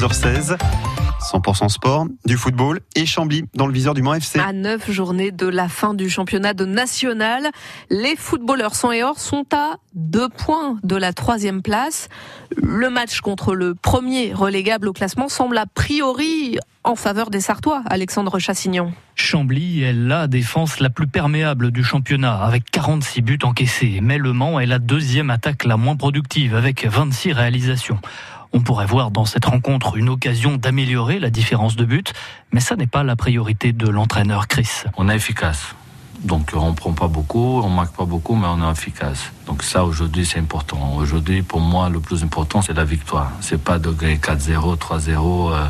16 100% sport, du football et Chambly dans le viseur du Mans FC. À neuf journées de la fin du championnat de national, les footballeurs sans et or sont à deux points de la troisième place. Le match contre le premier relégable au classement semble a priori en faveur des Sartois, Alexandre Chassignon. Chambly est la défense la plus perméable du championnat avec 46 buts encaissés. Mais Le Mans est la deuxième attaque la moins productive avec 26 réalisations. On pourrait voir dans cette rencontre une occasion d'améliorer la différence de but, mais ça n'est pas la priorité de l'entraîneur Chris. On est efficace. Donc on prend pas beaucoup, on marque pas beaucoup, mais on est efficace. Donc ça aujourd'hui c'est important. Aujourd'hui pour moi le plus important c'est la victoire. C'est pas de gagner 4-0, 3-0. Euh,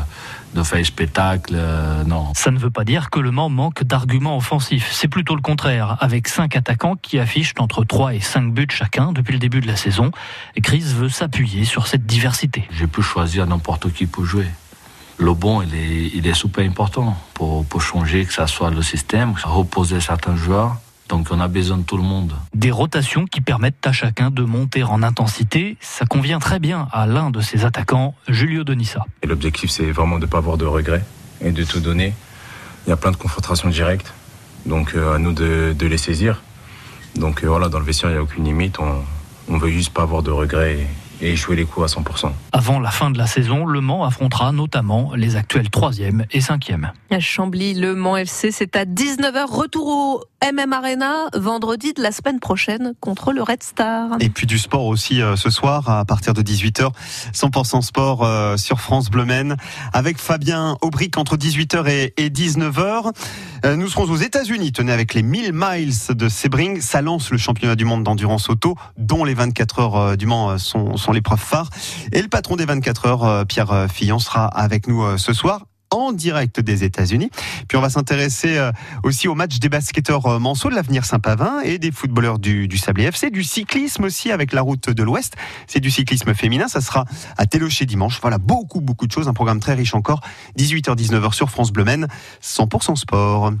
de faire spectacle, euh, non. Ça ne veut pas dire que le Mans manque d'arguments offensifs. C'est plutôt le contraire, avec cinq attaquants qui affichent entre 3 et 5 buts chacun depuis le début de la saison. Chris veut s'appuyer sur cette diversité. J'ai pu choisir n'importe qui pour jouer le bon, il est, il est super important pour, pour changer, que ça soit le système, reposer certains joueurs. Donc on a besoin de tout le monde. Des rotations qui permettent à chacun de monter en intensité. Ça convient très bien à l'un de ses attaquants, Julio Donissa. Et l'objectif, c'est vraiment de ne pas avoir de regrets et de tout donner. Il y a plein de confrontations directes, donc euh, à nous de, de, les saisir. Donc euh, voilà, dans le vestiaire, il n'y a aucune limite. On, on veut juste pas avoir de regrets et jouer les coups à 100%. Avant la fin de la saison, Le Mans affrontera notamment les actuels 3e et 5e. À Chambly, Le Mans FC, c'est à 19h. Retour au MM Arena vendredi de la semaine prochaine contre le Red Star. Et puis du sport aussi euh, ce soir à partir de 18h. 100% sport euh, sur France Bleu Maine avec Fabien Aubric entre 18h et, 19h. Euh, nous serons aux États-Unis, tenez avec les 1000 miles de Sebring. Ça lance le championnat du monde d'endurance auto dont les 24 heures du Mans sont, sont l'épreuve phare. Et le patron des 24 heures, Pierre Fillon, sera avec nous ce soir en direct des États-Unis. Puis on va s'intéresser euh, aussi au match des basketteurs euh, Manceau de l'avenir Saint-Pavin et des footballeurs du, du Sablé FC, du cyclisme aussi avec la route de l'Ouest. C'est du cyclisme féminin, ça sera à Télocher dimanche. Voilà, beaucoup beaucoup de choses, un programme très riche encore. 18h-19h sur France Bleu Maine, 100% sport.